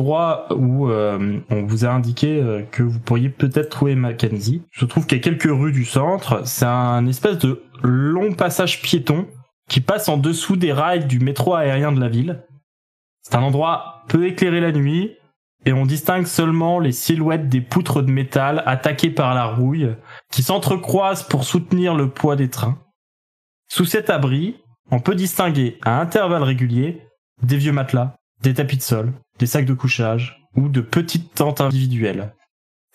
Où euh, on vous a indiqué euh, que vous pourriez peut-être trouver Mackenzie. Je trouve qu'il y a quelques rues du centre. C'est un espèce de long passage piéton qui passe en dessous des rails du métro aérien de la ville. C'est un endroit peu éclairé la nuit et on distingue seulement les silhouettes des poutres de métal attaquées par la rouille qui s'entrecroisent pour soutenir le poids des trains. Sous cet abri, on peut distinguer à intervalles réguliers des vieux matelas, des tapis de sol, des sacs de couchage ou de petites tentes individuelles.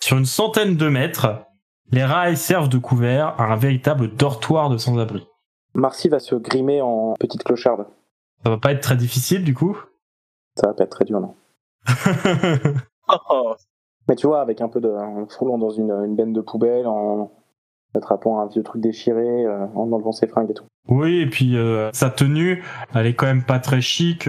Sur une centaine de mètres, les rails servent de couvert à un véritable dortoir de sans-abri. Marcy va se grimer en petite clocharde. Ça va pas être très difficile du coup? Ça va pas être très dur, non. Mais tu vois, avec un peu de. en foulant dans une, une benne de poubelle, en attrapant un vieux truc déchiré, euh, en enlevant ses fringues et tout. Oui, et puis euh, sa tenue, elle est quand même pas très chic.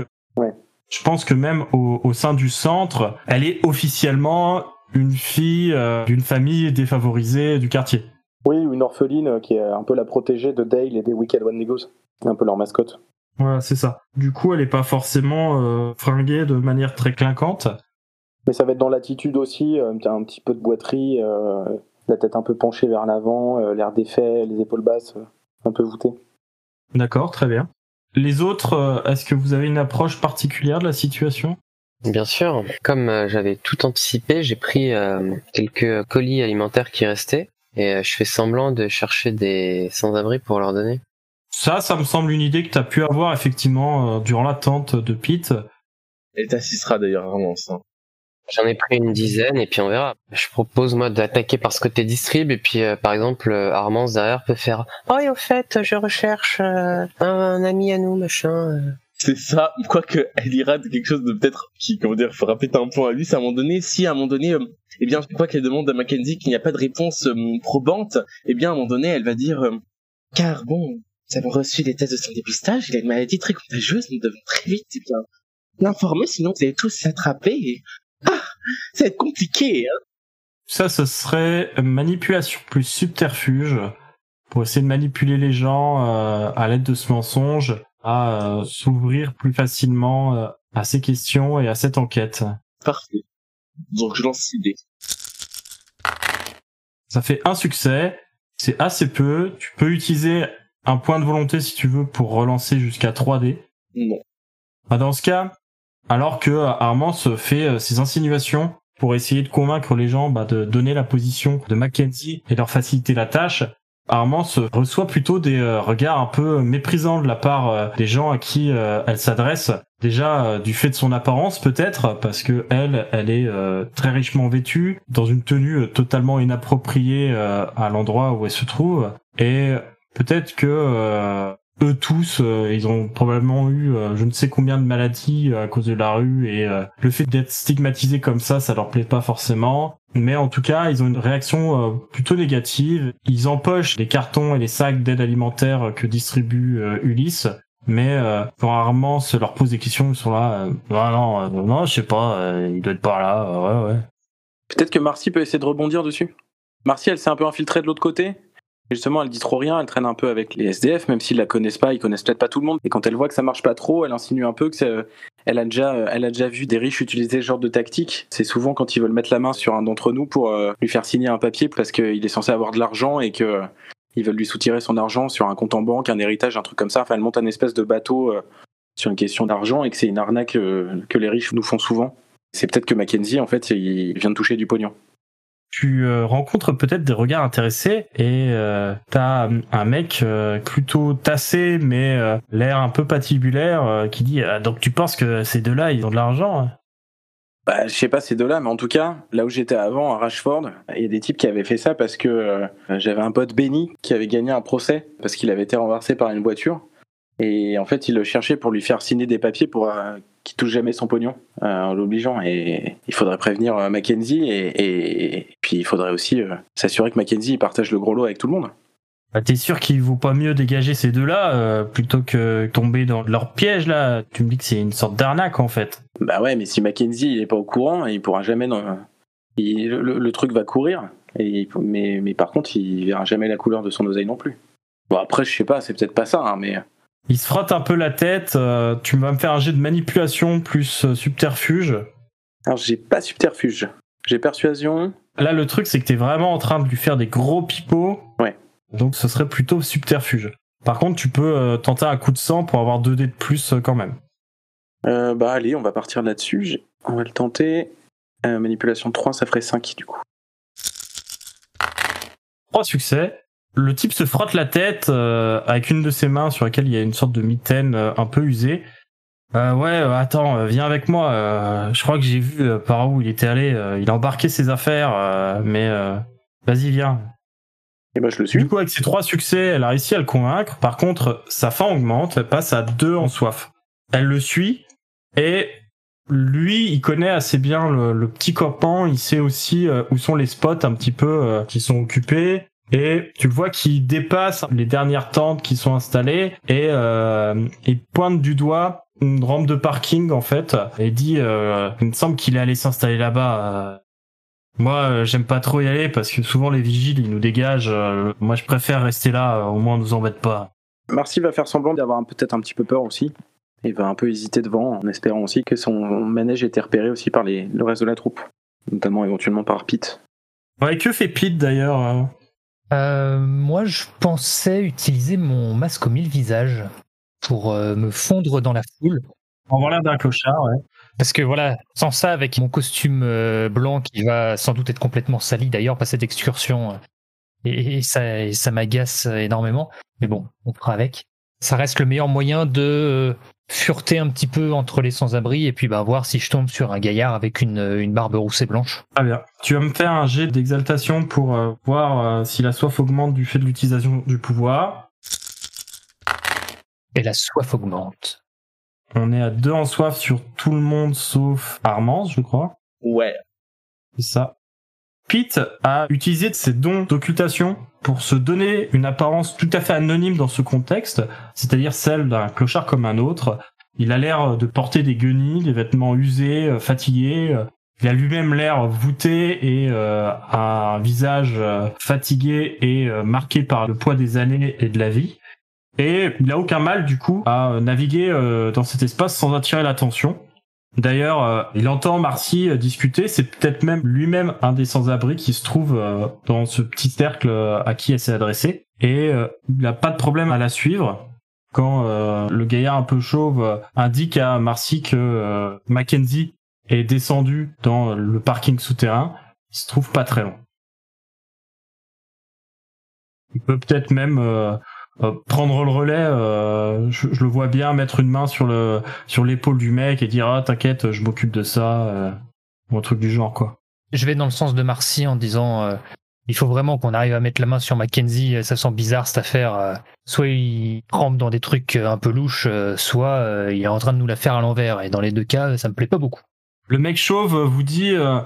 Je pense que même au, au sein du centre, elle est officiellement une fille euh, d'une famille défavorisée du quartier. Oui, ou une orpheline euh, qui est un peu la protégée de Dale et des Wicked One Negos. Un peu leur mascotte. Voilà, c'est ça. Du coup, elle est pas forcément euh, fringuée de manière très clinquante. Mais ça va être dans l'attitude aussi, euh, t'as un petit peu de boiterie, euh, la tête un peu penchée vers l'avant, l'air défait, les épaules basses, un peu voûtées. D'accord, très bien. Les autres, euh, est-ce que vous avez une approche particulière de la situation? Bien sûr. Comme euh, j'avais tout anticipé, j'ai pris euh, quelques colis alimentaires qui restaient et je fais semblant de chercher des sans-abri pour leur donner. Ça, ça me semble une idée que tu as pu avoir effectivement durant l'attente de Pete. Elle t'assistera d'ailleurs vraiment ça. J'en ai pris une dizaine et puis on verra. Je propose moi d'attaquer par ce côté distrib et puis euh, par exemple euh, Armance derrière peut faire Oh et au fait je recherche euh, un, ami à nous machin. euh. C'est ça, quoique elle ira de quelque chose de peut-être qui, comment dire, fera péter un point à lui, c'est à un moment donné, si à un moment donné, eh bien, je crois qu'elle demande à Mackenzie qu'il n'y a pas de réponse probante, eh bien, à un moment donné, elle va dire, car bon, nous avons reçu des tests de son dépistage, il a une maladie très contagieuse, nous devons très vite, eh bien, l'informer, sinon vous allez tous s'attraper et, ça va être compliqué, hein. Ça, ce serait manipulation plus subterfuge pour essayer de manipuler les gens euh, à l'aide de ce mensonge à euh, s'ouvrir plus facilement euh, à ces questions et à cette enquête. Parfait. Donc, je lance l'idée. Ça fait un succès, c'est assez peu. Tu peux utiliser un point de volonté si tu veux pour relancer jusqu'à 3D. Non. Bah, dans ce cas, alors que euh, Armand se fait euh, ses insinuations pour essayer de convaincre les gens bah, de donner la position de Mackenzie et leur faciliter la tâche, Armand se reçoit plutôt des euh, regards un peu méprisants de la part des gens à qui elle s'adresse. Déjà du fait de son apparence peut-être, parce que elle, elle est très richement vêtue, dans une tenue totalement inappropriée à l'endroit où elle se trouve, et peut-être que eux tous, euh, ils ont probablement eu euh, je ne sais combien de maladies euh, à cause de la rue et euh, le fait d'être stigmatisés comme ça, ça leur plaît pas forcément. Mais en tout cas, ils ont une réaction euh, plutôt négative. Ils empochent les cartons et les sacs d'aide alimentaire que distribue Ulysse. Mais rarement se leur pose des questions, sont là. Ah non, non, je sais pas, il doit être pas là. ouais, ouais. Peut-être que Marcy peut essayer de rebondir dessus. Marcy, elle s'est un peu infiltrée de l'autre côté. Justement, elle dit trop rien, elle traîne un peu avec les SDF, même s'ils la connaissent pas, ils connaissent peut-être pas tout le monde. Et quand elle voit que ça marche pas trop, elle insinue un peu que a déjà, elle a déjà vu des riches utiliser ce genre de tactique. C'est souvent quand ils veulent mettre la main sur un d'entre nous pour euh, lui faire signer un papier parce qu'il est censé avoir de l'argent et que euh, ils veulent lui soutirer son argent sur un compte en banque, un héritage, un truc comme ça. Enfin, elle monte un espèce de bateau euh, sur une question d'argent et que c'est une arnaque euh, que les riches nous font souvent. C'est peut-être que Mackenzie, en fait, il vient de toucher du pognon. Tu euh, rencontres peut-être des regards intéressés et euh, t'as un mec euh, plutôt tassé mais euh, l'air un peu patibulaire euh, qui dit ah, donc tu penses que ces deux-là ils ont de l'argent hein? Bah, je sais pas ces deux-là, mais en tout cas, là où j'étais avant, à Rashford, il y a des types qui avaient fait ça parce que euh, j'avais un pote Benny qui avait gagné un procès parce qu'il avait été renversé par une voiture. Et en fait, il le cherchait pour lui faire signer des papiers pour qu'il touche jamais son pognon euh, en l'obligeant. Et il faudrait prévenir euh, Mackenzie et, et- et puis il faudrait aussi euh, s'assurer que Mackenzie partage le gros lot avec tout le monde. bah, T'es sûr qu'il vaut pas mieux dégager ces deux-là plutôt que tomber dans leur piège là? Tu me dis que c'est une sorte d'arnaque en fait. Bah ouais, mais si Mackenzie il est pas au courant, il pourra jamais. il- le, le truc va courir, et il- mais, mais par contre, il verra jamais la couleur de son oseille non plus. Bon après, je sais pas, c'est peut-être pas ça, hein, mais Il se frotte un peu la tête. euh, tu vas me faire un jet de manipulation plus euh, subterfuge. alors j'ai pas subterfuge, j'ai persuasion. Là, le truc, c'est que t'es vraiment en train de lui faire des gros pipeaux. Ouais. Donc, ce serait plutôt subterfuge. Par contre, tu peux euh, tenter un coup de sang pour avoir 2 dés de plus quand même. Euh, bah allez, on va partir là-dessus. On va le tenter. Manipulation 3, ça ferait 5 du coup. Trois succès. Le type se frotte la tête euh, avec une de ses mains sur laquelle il y a une sorte de mitaine euh, un peu usée. Euh, ouais, euh, attends, viens avec moi. euh, je crois que j'ai vu euh, par où il était allé. euh, il a embarqué ses affaires, euh, mais euh, vas-y, viens. Et bah je le suis. Du coup, avec ces trois succès, elle a réussi à le convaincre. Par contre, sa faim augmente, elle passe à deux en soif. Elle le suit et lui, il connaît assez bien le, le petit copain. Il sait aussi euh, où sont les spots un petit peu euh, qui sont occupés. Et tu le vois qu'il dépasse les dernières tentes qui sont installées et euh, il pointe du doigt une rampe de parking en fait et dit euh, il me semble qu'il est allé s'installer là-bas. euh, moi, j'aime pas trop y aller parce que souvent les vigiles ils nous dégagent. moi, je préfère rester là, au moins on nous embête pas. Marcy va faire semblant d'avoir peut-être un petit peu peur aussi. Il va un peu hésiter devant en espérant aussi que son manège ait été repéré aussi par les, le reste de la troupe. Notamment éventuellement par Pete. Ouais, que fait Pete d'ailleurs euh moi, je pensais utiliser mon masque au mille visages pour euh, me fondre dans la foule. On va l'air d'un clochard, ouais. Parce que voilà, sans ça, avec mon costume euh, blanc qui va sans doute être complètement sali d'ailleurs par cette excursion, et, et ça, et ça m'agace énormément. Mais bon, on fera avec. Ça reste le meilleur moyen de fureter un petit peu entre les sans-abri et puis bah, voir si je tombe sur un gaillard avec une, une barbe rousse et blanche. Très bien. Tu vas me faire un jet d'exaltation pour euh, voir euh, si la soif augmente du fait de l'utilisation du pouvoir. Et la soif augmente. On est à deux en soif sur tout le monde sauf Armance, je crois. Ouais. C'est ça. Pete a utilisé de ses dons d'occultation pour se donner une apparence tout à fait anonyme dans ce contexte, c'est-à-dire celle d'un clochard comme un autre. Il a l'air de porter des guenilles, des vêtements usés, euh, fatigués. Il a lui-même l'air voûté et euh, un visage euh, fatigué et marqué par le poids des années et de la vie. Et il a aucun mal du coup à naviguer dans cet espace sans attirer l'attention. D'ailleurs, euh, il entend Marcy euh, discuter. C'est peut-être même lui-même un des sans-abri qui se trouve euh, dans ce petit cercle à qui elle s'est adressée. Et il n'a pas de problème à la suivre. Quand le gaillard un peu chauve indique à Marcy que Mackenzie est descendu dans le parking souterrain, il se trouve pas très loin. Il peut peut-être même euh, prendre le relais. euh, je, je le vois bien mettre une main sur le sur l'épaule du mec et dire ah t'inquiète, je m'occupe de ça euh, ou un truc du genre quoi. Je vais dans le sens de Marcy en disant euh, il faut vraiment qu'on arrive à mettre la main sur Mackenzie, euh, ça sent bizarre cette affaire. Soit il trempe dans des trucs un peu louches, soit euh, il est en train de nous la faire à l'envers. Et dans les deux cas, ça me plaît pas beaucoup. Le mec chauve vous dit euh,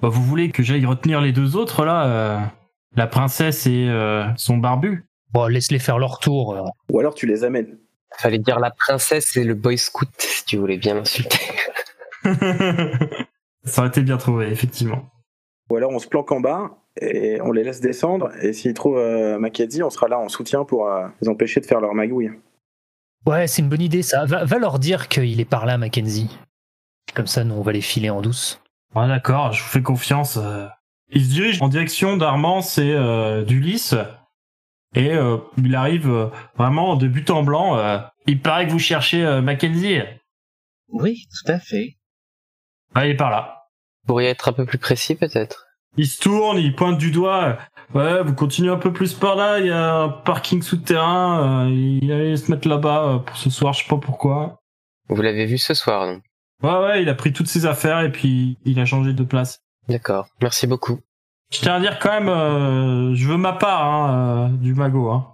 bah, vous voulez que j'aille retenir les deux autres là, euh, la princesse et euh, son barbu? Bon, laisse-les faire leur tour. euh. Ou alors tu les amènes. Fallait dire la princesse et le boy scout si tu voulais bien m'insulter. Ça aurait été bien trouvé effectivement. Ou alors on se planque en bas et on les laisse descendre. Et s'ils trouvent euh, Mackenzie, on sera là en soutien pour euh, les empêcher de faire leur magouille. Ouais, c'est une bonne idée ça. Va, va leur dire qu'il est par là, Mackenzie. Comme ça, nous, on va les filer en douce. Ouais, d'accord, je vous fais confiance. euh. Il se dirige en direction d'Armance et euh, d'Ulysse. Et euh, il arrive euh, vraiment de but en blanc. euh, il paraît que vous cherchez euh, Mackenzie. Oui, tout à fait. Ah, il est par là. Vous pourriez être un peu plus précis peut-être Il se tourne, il pointe du doigt. Ouais, vous continuez un peu plus par là, il y a un parking souterrain, euh, il allait se mettre là-bas euh, pour ce soir, je sais pas pourquoi. Vous l'avez vu ce soir, donc. Ouais, ouais, il a pris toutes ses affaires et puis il a changé de place. D'accord. Merci beaucoup. Je tiens à dire quand même, euh, je veux ma part hein, euh, du magot. Hein.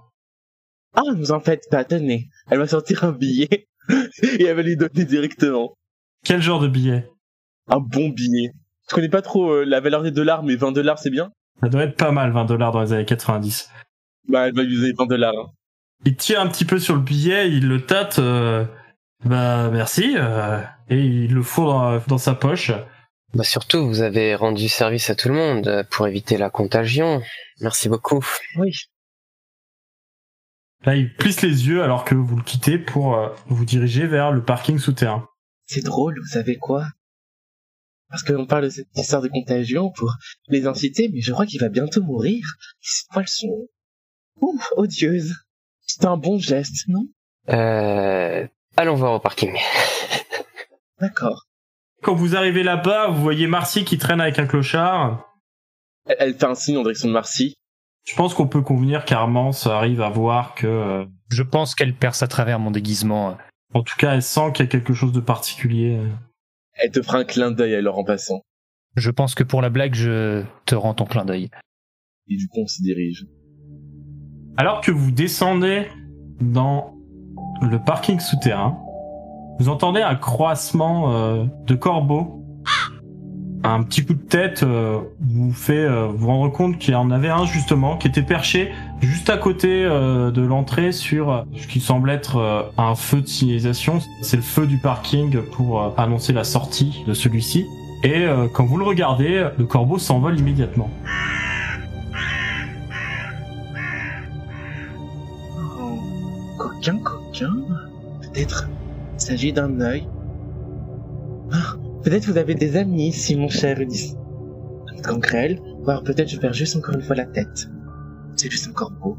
Ah, vous en faites pas, tenez. Elle va sortir un billet et elle va lui donner directement. Quel genre de billet? Un bon billet. Je connais pas trop euh, la valeur des dollars, mais 20 dollars c'est bien? Ça doit être pas mal, 20 dollars dans les années 90. Bah, elle va lui donner 20 dollars. hein. Il tire un petit peu sur le billet, il le tâte. euh, bah merci. euh, et il le fout dans, dans sa poche. Bah surtout, vous avez rendu service à tout le monde euh, pour éviter la contagion. Merci beaucoup. Oui. Là, il plisse les yeux alors que vous le quittez pour euh, vous diriger vers le parking souterrain. C'est drôle, vous savez quoi? Parce qu'on parle de cette histoire de contagion pour les inciter, mais je crois qu'il va bientôt mourir. Ses poils sont... Ouh, odieuses. C'est un bon geste, non? Euh, allons voir au parking. D'accord. Quand vous arrivez là-bas, vous voyez Marcy qui traîne avec un clochard. Elle, elle fait un signe en direction de Marcy. Je pense qu'on peut convenir qu'Armance arrive à voir que, euh, Je pense qu'elle perce à travers mon déguisement. en tout cas, elle sent qu'il y a quelque chose de particulier. Elle te fera un clin d'œil alors en passant. Je pense que pour la blague, je te rends ton clin d'œil. Et du coup, on se dirige. Alors que vous descendez dans le parking souterrain, vous entendez un croissement euh, de corbeaux? Un petit coup de tête euh, vous fait euh, vous rendre compte qu'il y en avait un justement qui était perché juste à côté de l'entrée sur ce qui semble être un feu de signalisation. C'est le feu du parking pour annoncer la sortie de celui-ci. Et quand vous le regardez, le corbeau s'envole immédiatement. Oh, coquin, coquin. Peut-être il s'agit d'un œil. Ah, peut-être vous avez des amis ici, mon cher Ulysse. Gangrel, voire peut-être je perds juste encore une fois la tête. C'est juste un corbeau.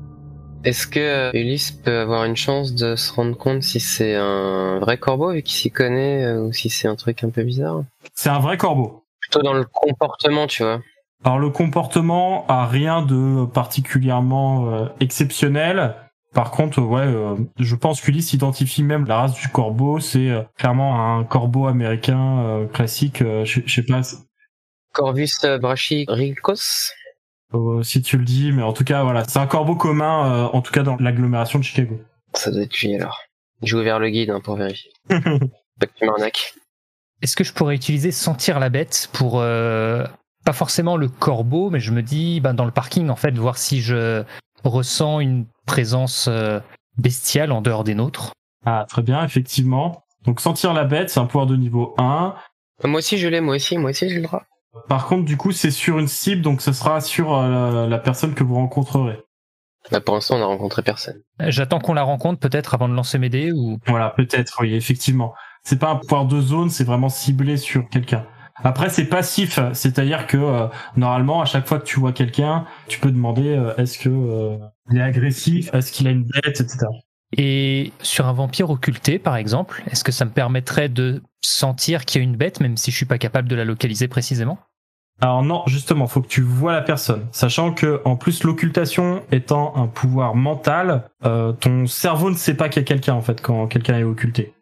Est-ce que Ulysse peut avoir une chance de se rendre compte si c'est un vrai corbeau vu qu'il s'y connaît euh, ou si c'est un truc un peu bizarre? C'est un vrai corbeau. Plutôt dans le comportement, tu vois. Alors le comportement a rien de particulièrement euh, exceptionnel. Par contre, ouais, euh, je pense qu'Ulysse identifie même la race du corbeau. C'est euh, clairement un corbeau américain euh, classique. euh, je je sais pas Corvus brachyrhynchos euh, si tu le dis, mais en tout cas, voilà, c'est un corbeau commun, euh, en tout cas dans l'agglomération de Chicago. Ça doit être lui alors. J'ai ouvert le guide hein, pour vérifier. Pas que tu m'arnaques. Est-ce que je pourrais utiliser sentir la bête pour euh, pas forcément le corbeau, mais je me dis ben, dans le parking en fait voir si je ressens une présence euh, bestiale en dehors des nôtres. ah, très bien, effectivement. Donc sentir la bête, c'est un pouvoir de niveau 1. Euh, Moi aussi je l'ai, moi aussi, moi aussi j'ai le droit. Par contre, du coup, c'est sur une cible, donc ce sera sur euh, la, personne que vous rencontrerez. Bah, pour l'instant on a rencontré personne. J'attends qu'on la rencontre peut-être avant de lancer mes dés ou Voilà, peut-être, oui, effectivement. C'est pas un pouvoir de zone, c'est vraiment ciblé sur quelqu'un. Après, c'est passif, c'est-à-dire que euh, normalement, à chaque fois que tu vois quelqu'un, tu peux demander euh, est-ce que euh, il est agressif, est-ce qu'il a une bête, etc. Et sur un vampire occulté, par exemple, est-ce que ça me permettrait de sentir qu'il y a une bête, même si je suis pas capable de la localiser précisément? Alors non, justement, faut que tu vois la personne, sachant que en plus l'occultation étant un pouvoir mental, euh, ton cerveau ne sait pas qu'il y a quelqu'un en fait quand quelqu'un est occulté.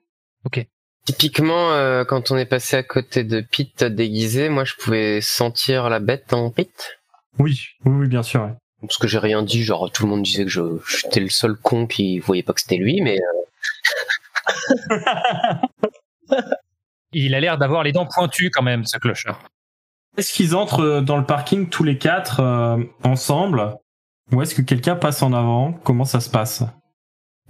Typiquement, euh, quand on est passé à côté de Pete déguisé, moi je pouvais sentir la bête en Pete. Oui, oui, oui, bien sûr. ouais. Parce que j'ai rien dit, genre tout le monde disait que je- j'étais le seul con qui voyait pas que c'était lui, mais euh, Il a l'air d'avoir les dents pointues quand même, ce clochard. Est-ce qu'ils entrent euh, dans le parking tous les quatre euh, ensemble, ou est-ce que quelqu'un passe en avant? Comment ça se passe?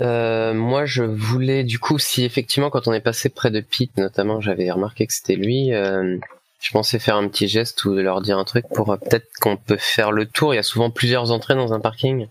Euh, moi je voulais du coup, si effectivement quand on est passé près de Pete, notamment, j'avais remarqué que c'était lui, euh, je pensais faire un petit geste ou leur dire un truc pour euh, peut-être qu'on peut faire le tour. Il y a souvent plusieurs entrées dans un parking.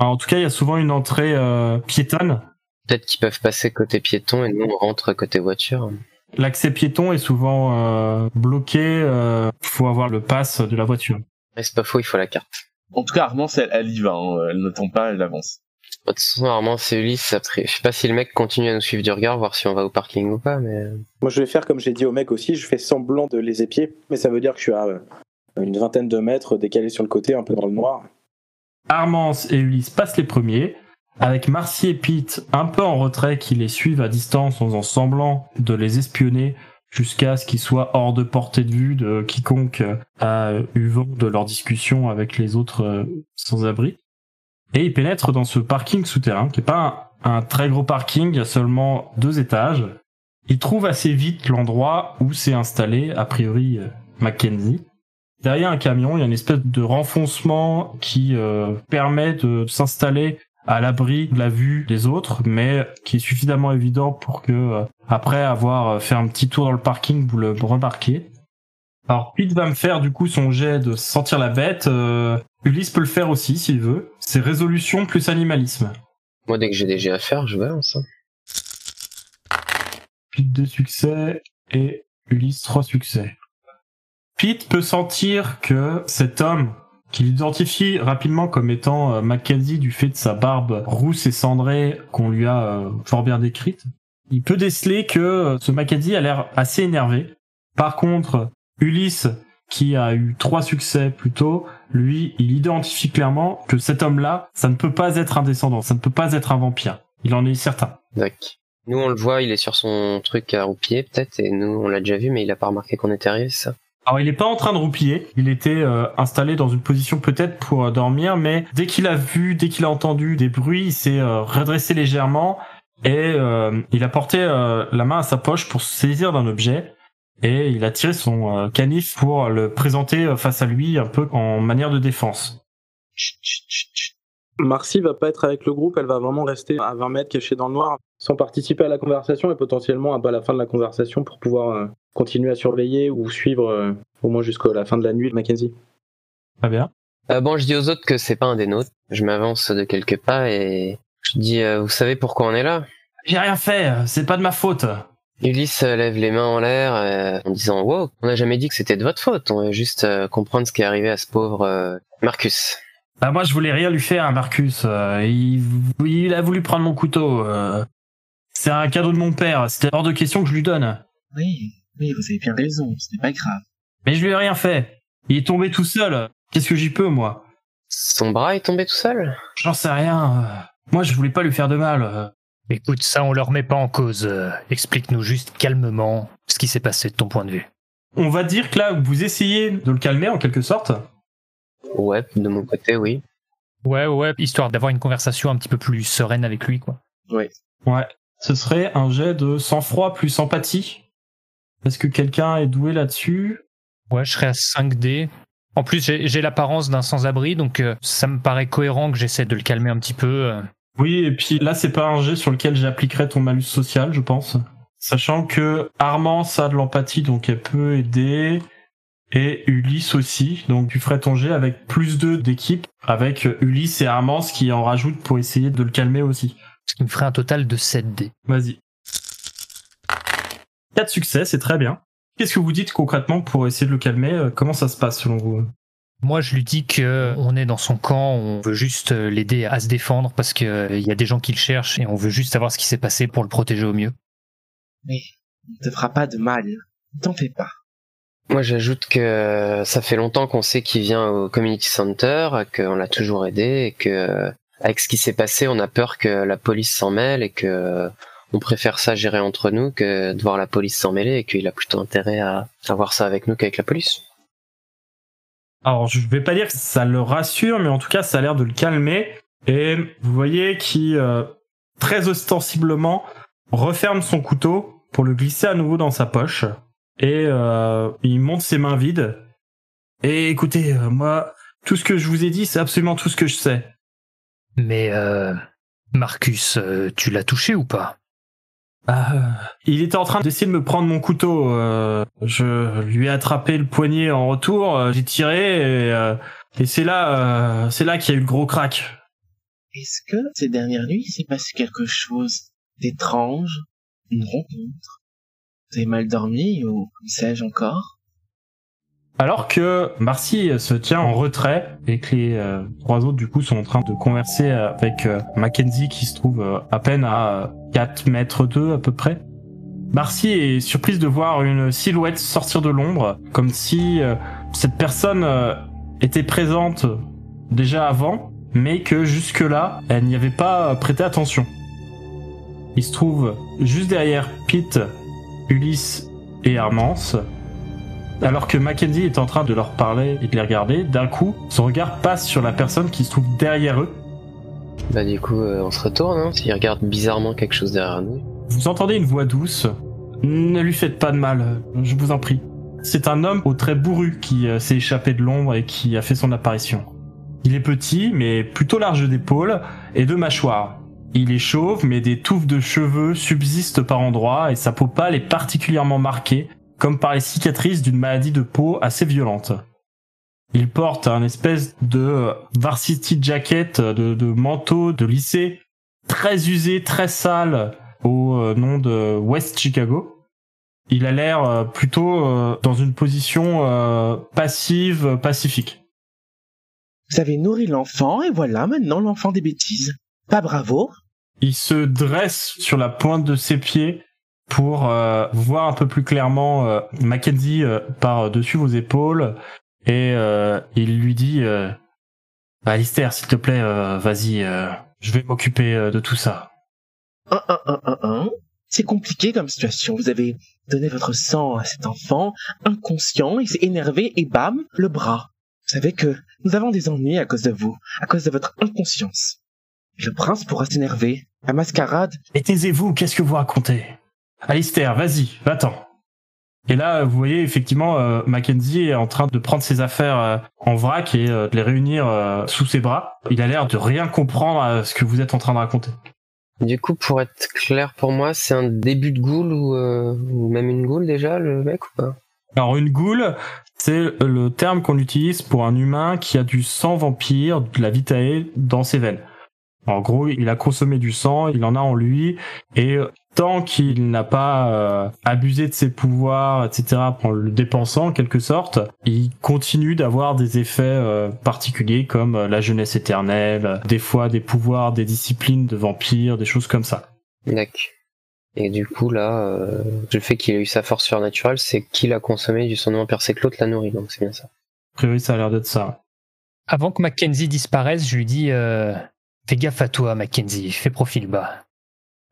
Alors, En tout cas, il y a souvent une entrée euh, piétonne. Peut-être qu'ils peuvent passer côté piéton et nous on rentre côté voiture. L'accès piéton est souvent euh, bloqué. euh, faut avoir le pass de la voiture. Mais c'est pas faux, il faut la carte. En tout cas, Armand, elle, elle y va. hein. Elle n'attend pas, elle avance. De toute façon, normalement, c'est Ulysse. Après, je sais pas si le mec continue à nous suivre du regard, voir si on va au parking ou pas, mais Moi, je vais faire comme j'ai dit au mec aussi, je fais semblant de les épier, mais ça veut dire que je suis à euh, une vingtaine de mètres décalés sur le côté, un peu dans le noir. Armance et Ulysse passent les premiers, avec Marcy et Pete un peu en retrait qui les suivent à distance en faisant semblant de les espionner jusqu'à ce qu'ils soient hors de portée de vue de quiconque a eu vent de leur discussion avec les autres euh, sans-abri. Et ils pénètrent dans ce parking souterrain, qui est pas un, très gros parking, il y a seulement deux étages. Ils trouvent assez vite l'endroit où s'est installé, a priori, euh, Mackenzie. Derrière un camion, il y a une espèce de renfoncement qui euh, permet de s'installer à l'abri de la vue des autres, mais qui est suffisamment évident pour que, euh, après avoir fait un petit tour dans le parking, vous le remarquez. Alors Pete va me faire du coup son jet de sentir la bête. Ulysse peut le faire aussi s'il veut. C'est résolution plus animalisme. Moi, dès que j'ai des jets à faire, je balance. hein. Pete deux succès et Ulysse trois succès. Pete peut sentir que cet homme, qu'il identifie rapidement comme étant euh, Mackenzie du fait de sa barbe rousse et cendrée qu'on lui a euh, fort bien décrite, il peut déceler que euh, ce Mackenzie a l'air assez énervé. Par contre, Ulysse, qui a eu trois succès plus tôt, lui, il identifie clairement que cet homme-là, ça ne peut pas être un descendant, ça ne peut pas être un vampire. Il en est certain. D'accord. Nous, on le voit, il est sur son truc à roupiller, peut-être, et nous, on l'a déjà vu, mais il a pas remarqué qu'on était arrivé, c'est ça? Alors il est pas en train de roupiller, il était euh, installé dans une position peut-être pour euh, dormir, mais dès qu'il a vu, dès qu'il a entendu des bruits, il s'est euh, redressé légèrement et euh, il a porté euh, la main à sa poche pour se saisir d'un objet et il a tiré son euh, canif pour le présenter euh, face à lui un peu en manière de défense. Chut, chut, chut, chut. Marcy va pas être avec le groupe, elle va vraiment rester à 20 mètres cachée dans le noir, sans participer à la conversation et potentiellement à la fin de la conversation pour pouvoir euh, continuer à surveiller ou suivre au moins jusqu'à la fin de la nuit Mackenzie. Très bien. Euh, bon, je dis aux autres que c'est pas un des nôtres. Je m'avance de quelques pas et je dis, euh, vous savez pourquoi on est là? J'ai rien fait, c'est pas de ma faute. Ulysse euh, lève les mains en l'air euh, en disant, wow, on n'a jamais dit que c'était de votre faute. On veut juste euh, comprendre ce qui est arrivé à ce pauvre euh, Marcus. Bah moi je voulais rien lui faire, hein, Marcus. Euh, il, il a voulu prendre mon couteau. euh. C'est un cadeau de mon père. C'était hors de question que je lui donne. Oui, oui, vous avez bien raison, ce n'est pas grave. Mais je lui ai rien fait. Il est tombé tout seul. Qu'est-ce que j'y peux, moi? Son bras est tombé tout seul? J'en sais rien. Moi, je voulais pas lui faire de mal. Écoute, ça, on le remet pas en cause. Euh, Explique-nous juste calmement ce qui s'est passé de ton point de vue. On va dire que là, vous essayez de le calmer en quelque sorte. Ouais, de mon côté, oui. Ouais, ouais, histoire d'avoir une conversation un petit peu plus sereine avec lui, quoi. Ouais. Ce serait un jet de sang-froid plus empathie. Est-ce que quelqu'un est doué là-dessus? Ouais, je serais à 5D. En plus, j'ai j'ai l'apparence d'un sans-abri, donc euh, ça me paraît cohérent que j'essaie de le calmer un petit peu. euh. Oui, et puis là, c'est pas un jet sur lequel j'appliquerai ton malus social, je pense. Sachant que Armand, ça a de l'empathie, donc elle peut aider. Et Ulysse aussi. Donc tu ferais ton jet avec plus 2 d'équipe, avec Ulysse et Armand, ce qui en rajoute pour essayer de le calmer aussi. Ce qui me ferait un total de 7D. Vas-y. 4 succès, c'est très bien. Qu'est-ce que vous dites concrètement pour essayer de le calmer? Euh, Comment ça se passe selon vous? Moi, je lui dis que on est dans son camp, on veut juste euh, l'aider à se défendre parce qu'il y a des gens qui le cherchent et on veut juste savoir ce qui s'est passé pour le protéger au mieux. Mais on ne te fera pas de mal. Ne t'en fais pas. Moi, j'ajoute que ça fait longtemps qu'on sait qu'il vient au community center, qu'on l'a toujours aidé et que avec ce qui s'est passé, on a peur que la police s'en mêle et que on préfère ça gérer entre nous que de voir la police s'en mêler et qu'il a plutôt intérêt à avoir ça avec nous qu'avec la police. Alors, je vais pas dire que ça le rassure, mais en tout cas, ça a l'air de le calmer. Et vous voyez qu'il, euh, très ostensiblement, referme son couteau pour le glisser à nouveau dans sa poche. Et euh, il monte ses mains vides. Et écoutez, euh, moi, tout ce que je vous ai dit, c'est absolument tout ce que je sais. Mais euh, Marcus, tu l'as touché ou pas? Ah, il était en train d'essayer de me prendre mon couteau. euh, je lui ai attrapé le poignet en retour. euh, J'ai tiré et, euh, et c'est là, euh, c'est là qu'il y a eu le gros crack. Est-ce que ces dernières nuits, il s'est passé quelque chose d'étrange Une rencontre? Vous avez mal dormi ou sais-je encore? Alors que Marcy se tient en retrait et que les euh, trois autres du coup sont en train de converser avec euh, Mackenzie qui se trouve euh, à peine à 4 mètres 2 à peu près. Marcy est surprise de voir une silhouette sortir de l'ombre, comme si euh, cette personne euh, était présente déjà avant, mais que jusque-là, elle n'y avait pas prêté attention. Il se trouve juste derrière Pete, Ulysse et Armance. Alors que Mackenzie est en train de leur parler et de les regarder, d'un coup, son regard passe sur la personne qui se trouve derrière eux. Bah du coup, euh, on se retourne, hein, s'il regarde bizarrement quelque chose derrière nous. Vous entendez une voix douce. Ne lui faites pas de mal, je vous en prie. C'est un homme au trait bourru qui euh, s'est échappé de l'ombre et qui a fait son apparition. Il est petit, mais plutôt large d'épaules et de mâchoires. Il est chauve, mais des touffes de cheveux subsistent par endroits et sa peau pâle est particulièrement marquée, comme par les cicatrices d'une maladie de peau assez violente. Il porte un espèce de varsity jacket, de, de manteau de lycée, très usé, très sale, au euh, nom de West Chicago. Il a l'air euh, plutôt euh, dans une position passive, pacifique. Vous avez nourri l'enfant et voilà maintenant l'enfant des bêtises. Pas bravo. Il se dresse sur la pointe de ses pieds pour euh, voir un peu plus clairement euh, Mackenzie euh, par-dessus vos épaules et il lui dit Alistair, s'il te plaît, vas-y, je vais m'occuper de tout ça. Un, un, un, un, un. C'est compliqué comme situation. Vous avez donné votre sang à cet enfant, inconscient, il s'est énervé et bam, le bras. Vous savez que nous avons des ennuis à cause de vous, à cause de votre inconscience. Le prince pourra s'énerver. La mascarade, Et taisez-vous, qu'est-ce que vous racontez? Alistair, vas-y, va-t'en. Et là, vous voyez effectivement euh, Mackenzie est en train de prendre ses affaires euh, en vrac et euh, de les réunir sous ses bras. Il a l'air de rien comprendre à ce que vous êtes en train de raconter. Du coup, pour être clair pour moi, c'est un début de ghoul ou, ou même une ghoul déjà, le mec ou pas? Alors une goule, c'est le terme qu'on utilise pour un humain qui a du sang vampire, de la vitae dans ses veines. En gros, il a consommé du sang, il en a en lui, et tant qu'il n'a pas euh, abusé de ses pouvoirs, etc., en le dépensant en quelque sorte, il continue d'avoir des effets euh, particuliers comme euh, la jeunesse éternelle, des fois des pouvoirs, des disciplines de vampire, des choses comme ça. D'accord. Et du coup, là, euh, le fait qu'il ait eu sa force surnaturelle, c'est qu'il a consommé du sang vampire, c'est que l'autre l'a nourri, donc c'est bien ça. A priori, ça a l'air d'être ça. Avant que Mackenzie disparaisse, je lui dis euh, Fais gaffe à toi, Mackenzie, fais profil bas.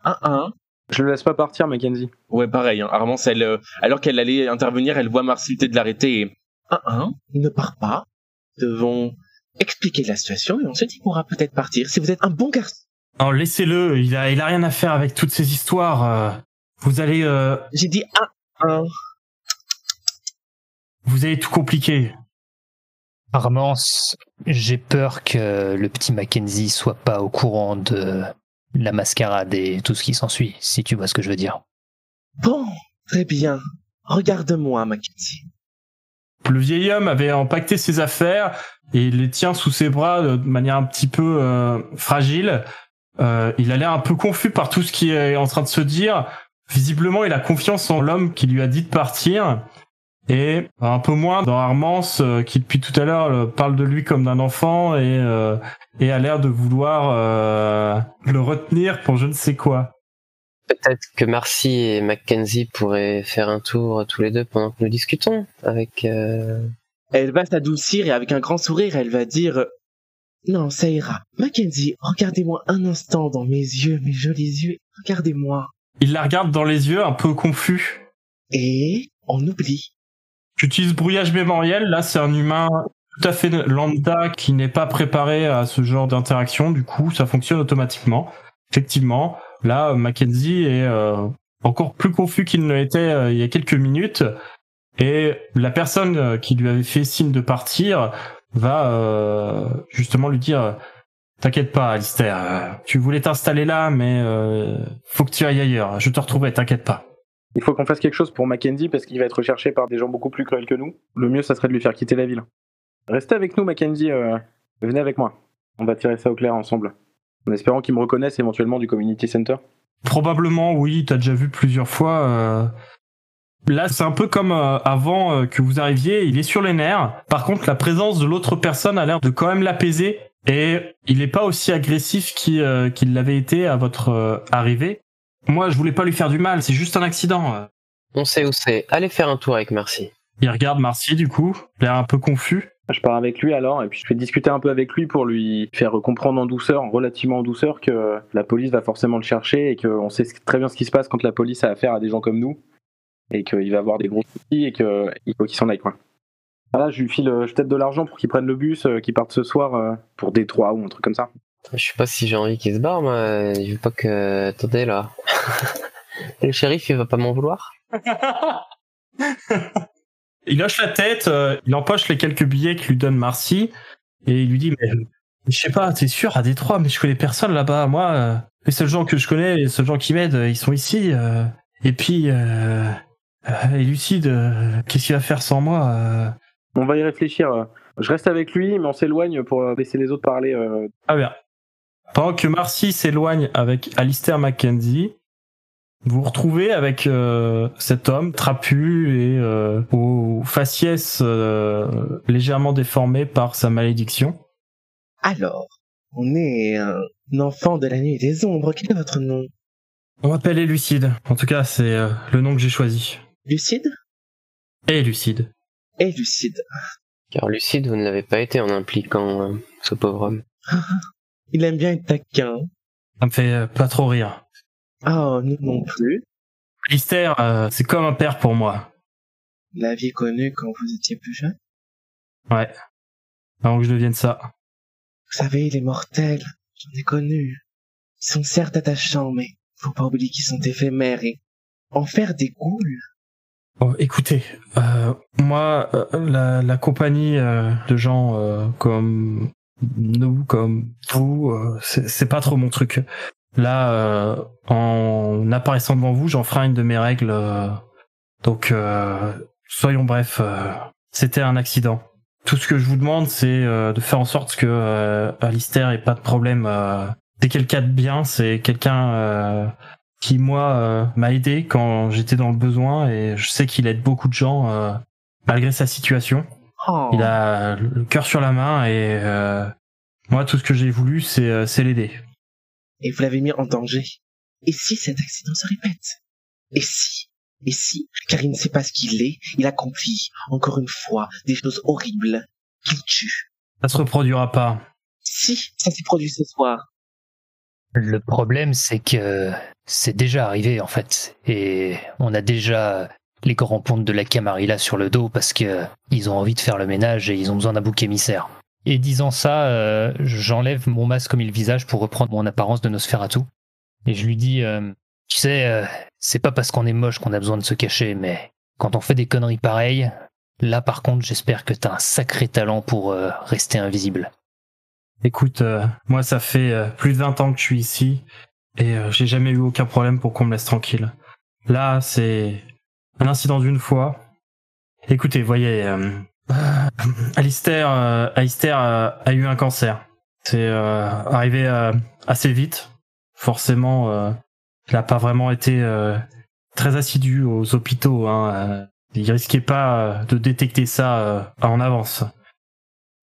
un, un. Je le laisse pas partir, Mackenzie. Ouais, pareil. Hein. Armance, elle, euh, alors qu'elle allait intervenir, elle voit Marcy de l'arrêter et un, un. Il ne part pas. Nous devons expliquer la situation et ensuite il pourra peut-être partir. Si vous êtes un bon garçon. Alors laissez-le, il a, il a rien à faire avec toutes ces histoires. euh. vous allez, euh, J'ai dit un, un. vous allez tout compliquer. Armance, j'ai peur que le petit Mackenzie soit pas au courant de la mascarade et tout ce qui s'ensuit, si tu vois ce que je veux dire. Bon, très bien. Regarde-moi, Mackenzie. Le vieil homme avait empaqueté ses affaires et il les tient sous ses bras de manière un petit peu euh, fragile. Euh, il a l'air un peu confus par tout ce qui est en train de se dire. Visiblement, il a confiance en l'homme qui lui a dit de partir. Et un peu moins dans Armance, euh, qui depuis tout à l'heure euh, parle de lui comme d'un enfant et, euh, et a l'air de vouloir euh, le retenir pour je ne sais quoi. Peut-être que Marcy et Mackenzie pourraient faire un tour tous les deux pendant que nous discutons avec... euh, Elle va s'adoucir et avec un grand sourire, elle va dire Non, ça ira. Mackenzie, regardez-moi un instant dans mes yeux, mes jolis yeux. Regardez-moi. Il la regarde dans les yeux, un peu confus. Et on oublie. J'utilise brouillage mémoriel. Là, c'est un humain tout à fait lambda qui n'est pas préparé à ce genre d'interaction. Du coup, ça fonctionne automatiquement. Effectivement, là, Mackenzie est euh, encore plus confus qu'il ne l'était euh, il y a quelques minutes. Et la personne euh, qui lui avait fait signe de partir va euh, justement lui dire T'inquiète pas, Alistair. euh, Tu voulais t'installer là, mais faut que tu ailles ailleurs. Je te retrouverai, t'inquiète pas. Il faut qu'on fasse quelque chose pour Mackenzie parce qu'il va être recherché par des gens beaucoup plus cruels que nous. Le mieux, ça serait de lui faire quitter la ville. Restez avec nous, Mackenzie. euh, venez avec moi. On va tirer ça au clair ensemble. En espérant qu'il me reconnaisse éventuellement du Community Center. Probablement, oui, t'as déjà vu plusieurs fois. euh. Là, c'est un peu comme euh, avant que vous arriviez, il est sur les nerfs. Par contre, la présence de l'autre personne a l'air de quand même l'apaiser et il n'est pas aussi agressif qu'il l'avait été à votre arrivée. Moi, je voulais pas lui faire du mal, c'est juste un accident. On sait où c'est. Allez faire un tour avec Marcy. Il regarde Marcy du coup, l'air un peu confus. Je pars avec lui alors, et puis je vais discuter un peu avec lui pour lui faire comprendre en douceur, relativement en douceur, que la police va forcément le chercher et qu'on sait très bien ce qui se passe quand la police a affaire à des gens comme nous, et qu'il va avoir des gros soucis et qu'il faut qu'il s'en aille. Quoi. Voilà, je lui file peut-être de l'argent pour qu'il prenne le bus, euh, qu'il parte ce soir euh, pour Détroit ou un truc comme ça. Je sais pas si j'ai envie qu'il se barre, moi. Je veux pas que. Attendez là. le shérif, il va pas m'en vouloir Il hoche la tête, euh, il empoche les quelques billets que lui donne Marcy et il lui dit mais, je sais pas, t'es sûr à Détroit, mais je connais personne là-bas. Moi, euh, les seuls gens que je connais, les seuls gens qui m'aident, euh, ils sont ici. euh, et puis, euh, euh, et Lucide, euh, qu'est-ce qu'il va faire sans moi euh On va y réfléchir. Je reste avec lui, mais on s'éloigne pour laisser les autres parler. euh. Ah bien. Pendant que Marcy s'éloigne avec Alistair Mackenzie, vous vous retrouvez avec euh, cet homme trapu et euh, aux faciès euh, légèrement déformés par sa malédiction. Alors, on est un enfant de la nuit des ombres. Quel est votre nom? On m'appelle Lucide. En tout cas, c'est euh, le nom que j'ai choisi. Lucide? Et Lucide. Et Lucide. Car Lucide, vous ne l'avez pas été en impliquant euh, ce pauvre homme. Il aime bien être taquin. Ça me fait euh, pas trop rire. Oh, nous non plus. Alistair, euh, c'est comme un père pour moi. Vous l'aviez connu quand vous étiez plus jeune Ouais. Avant que je devienne ça. Vous savez, les mortels, j'en ai connu. Ils sont certes attachants, mais faut pas oublier qu'ils sont éphémères et en faire des ghouls. Bon, écoutez, euh, moi, euh, la, la compagnie euh, de gens euh, comme nous, comme vous, euh, c'est pas trop mon truc. Là, euh, en apparaissant devant vous, j'enfreins une de mes règles. euh, donc, soyons brefs, c'était un accident. Tout ce que je vous demande, c'est de faire en sorte que Alistair ait pas de problème. C'est quelqu'un de bien, c'est quelqu'un qui moi m'a aidé quand j'étais dans le besoin et je sais qu'il aide beaucoup de gens malgré sa situation. Oh. Il a le cœur sur la main et euh, moi tout ce que j'ai voulu c'est euh, c'est l'aider. Et vous l'avez mis en danger. Et si cet accident se répète? Et si Et si Car il ne sait pas ce qu'il est, il accomplit, encore une fois, des choses horribles qu'il tue. Ça se reproduira pas. Si ça s'est produit ce soir, Le problème, c'est que c'est déjà arrivé en fait, et on a déjà les grands pontes de la Camarilla sur le dos parce que ils ont envie de faire le ménage et ils ont besoin d'un bouc émissaire. Et disant ça, euh, j'enlève mon masque comme le visage pour reprendre mon apparence de Nosferatu. Et je lui dis, euh, tu sais, euh, c'est pas parce qu'on est moche qu'on a besoin de se cacher, mais quand on fait des conneries pareilles, là par contre, j'espère que t'as un sacré talent pour euh, rester invisible. Écoute, euh, moi ça fait euh, plus de 20 ans que je suis ici et euh, j'ai jamais eu aucun problème pour qu'on me laisse tranquille. Là, c'est un incident d'une fois. Écoutez, voyez, euh, euh, Alistair, euh, Alistair euh, a eu un cancer. C'est euh, arrivé assez vite. Forcément, il n'a pas vraiment été très assidu aux hôpitaux. Hein. il risquait pas de détecter ça en avance.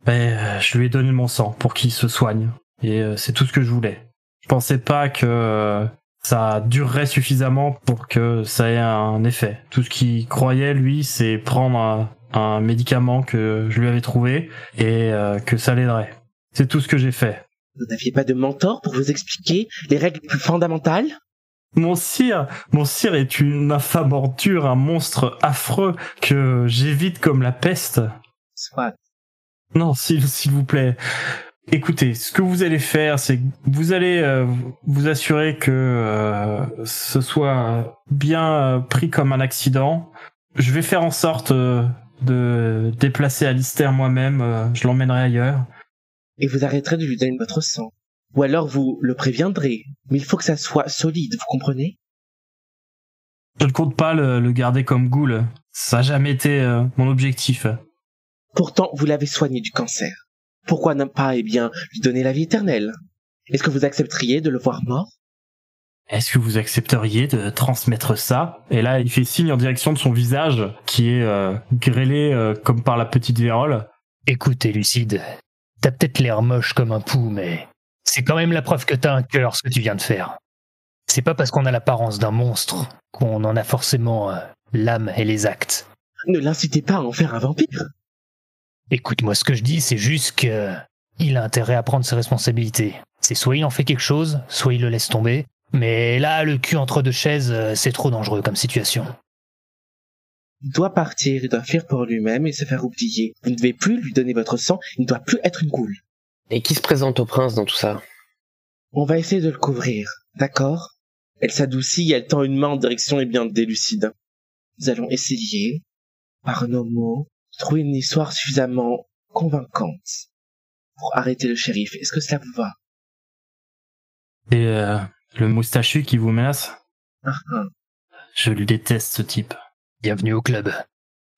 Euh, je lui ai donné mon sang pour qu'il se soigne. Et c'est tout ce que je voulais. Je pensais pas que ça durerait suffisamment pour que ça ait un effet. Tout ce qu'il croyait, lui, c'est prendre un, un médicament que je lui avais trouvé et euh, que ça l'aiderait. C'est tout ce que j'ai fait. vous n'aviez pas de mentor pour vous expliquer les règles plus fondamentales? Mon sire, mon sire est une infâme ordure, un monstre affreux que j'évite comme la peste. Soit. Non, s'il vous plaît. Écoutez, ce que vous allez faire, c'est que vous allez euh, vous assurer que euh, ce soit bien euh, pris comme un accident. Je vais faire en sorte de déplacer Alistair moi-même. je l'emmènerai ailleurs. Et vous arrêterez de lui donner votre sang. Ou alors vous le préviendrez. Mais il faut que ça soit solide, vous comprenez? Je ne compte pas le, le garder comme ghoul. Ça n'a jamais été mon objectif. Pourtant, vous l'avez soigné du cancer. Pourquoi ne pas, eh bien, lui donner la vie éternelle? Est-ce que vous accepteriez de le voir mort? Est-ce que vous accepteriez de transmettre ça? Et là, il fait signe en direction de son visage, qui est euh, grêlé euh, comme par la petite vérole. Écoute, Lucide, t'as peut-être l'air moche comme un pou, mais c'est quand même la preuve que t'as un cœur, ce que tu viens de faire. C'est pas parce qu'on a l'apparence d'un monstre qu'on en a forcément euh, l'âme et les actes. Ne l'incitez pas à en faire un vampire. Écoute-moi, ce que je dis, c'est juste que il a intérêt à prendre ses responsabilités. C'est soit il en fait quelque chose, soit il le laisse tomber. Mais là, le cul entre deux chaises, euh, c'est trop dangereux comme situation. Il doit partir, il doit fuir pour lui-même et se faire oublier. Vous ne devez plus lui donner votre sang, il ne doit plus être une goule. Et qui se présente au prince dans tout ça? On va essayer de le couvrir, d'accord? Elle s'adoucit et elle tend une main en direction et bien d'élucide. Nous allons essayer, par nos mots, trouver une histoire suffisamment convaincante pour arrêter le shérif. Est-ce que cela vous va? Et euh, le moustachu qui vous menace? Ah, ah. Je le déteste ce type. Bienvenue au club.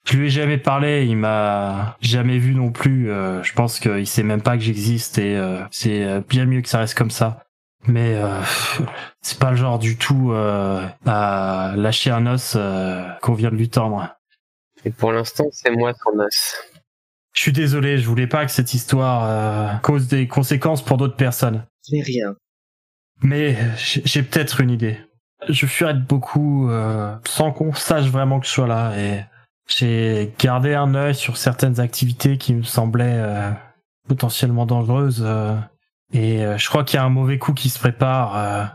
Je lui ai jamais parlé, il m'a jamais vu non plus. euh, je pense qu'il sait même pas que j'existe et euh, c'est bien mieux que ça reste comme ça. Mais euh, c'est pas le genre du tout euh, à lâcher un os euh, qu'on vient de lui tendre. Et pour l'instant, c'est moi ton os. Je suis désolé, je voulais pas que cette histoire euh, cause des conséquences pour d'autres personnes. Ce n'est rien. Mais j'ai peut-être une idée. Je fuirette beaucoup euh, sans qu'on sache vraiment que je sois là et j'ai gardé un œil sur certaines activités qui me semblaient euh, potentiellement dangereuses euh, et euh, je crois qu'il y a un mauvais coup qui se prépare. Euh,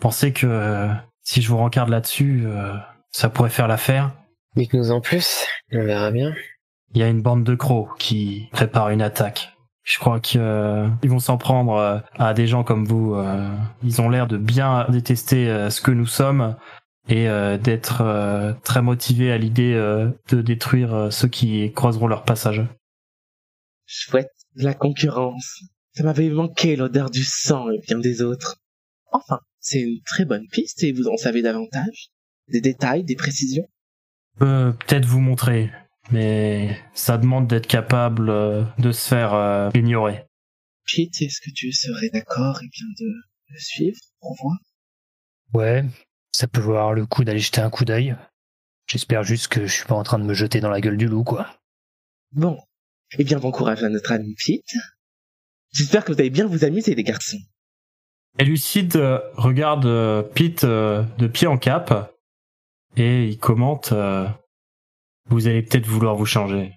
pensez que euh, si je vous rencarde là-dessus, euh, ça pourrait faire l'affaire. Dites-nous en plus, on verra bien. Il y a une bande de crocs qui prépare une attaque. Je crois qu'ils vont s'en prendre euh, à des gens comme vous. euh. Ils ont l'air de bien détester euh, ce que nous sommes et euh, d'être euh, très motivés à l'idée euh, de détruire euh, ceux qui croiseront leur passage. Chouette, de la concurrence. Ça m'avait manqué l'odeur du sang et bien des autres. Enfin, c'est une très bonne piste et vous en savez davantage Des détails, des précisions Peut-être vous montrer, mais ça demande d'être capable euh, de se faire euh, ignorer. Pete, est-ce que tu serais d'accord et bien de le suivre pour voir? Ouais, ça peut valoir le coup d'aller jeter un coup d'œil. J'espère juste que je suis pas en train de me jeter dans la gueule du loup, quoi. Bon. Eh bien, bon courage à notre ami Pete. J'espère que vous allez bien vous amuser, les garçons. Et Lucide euh, regarde Pete de pied en cap et il commente euh, Vous allez peut-être vouloir vous changer.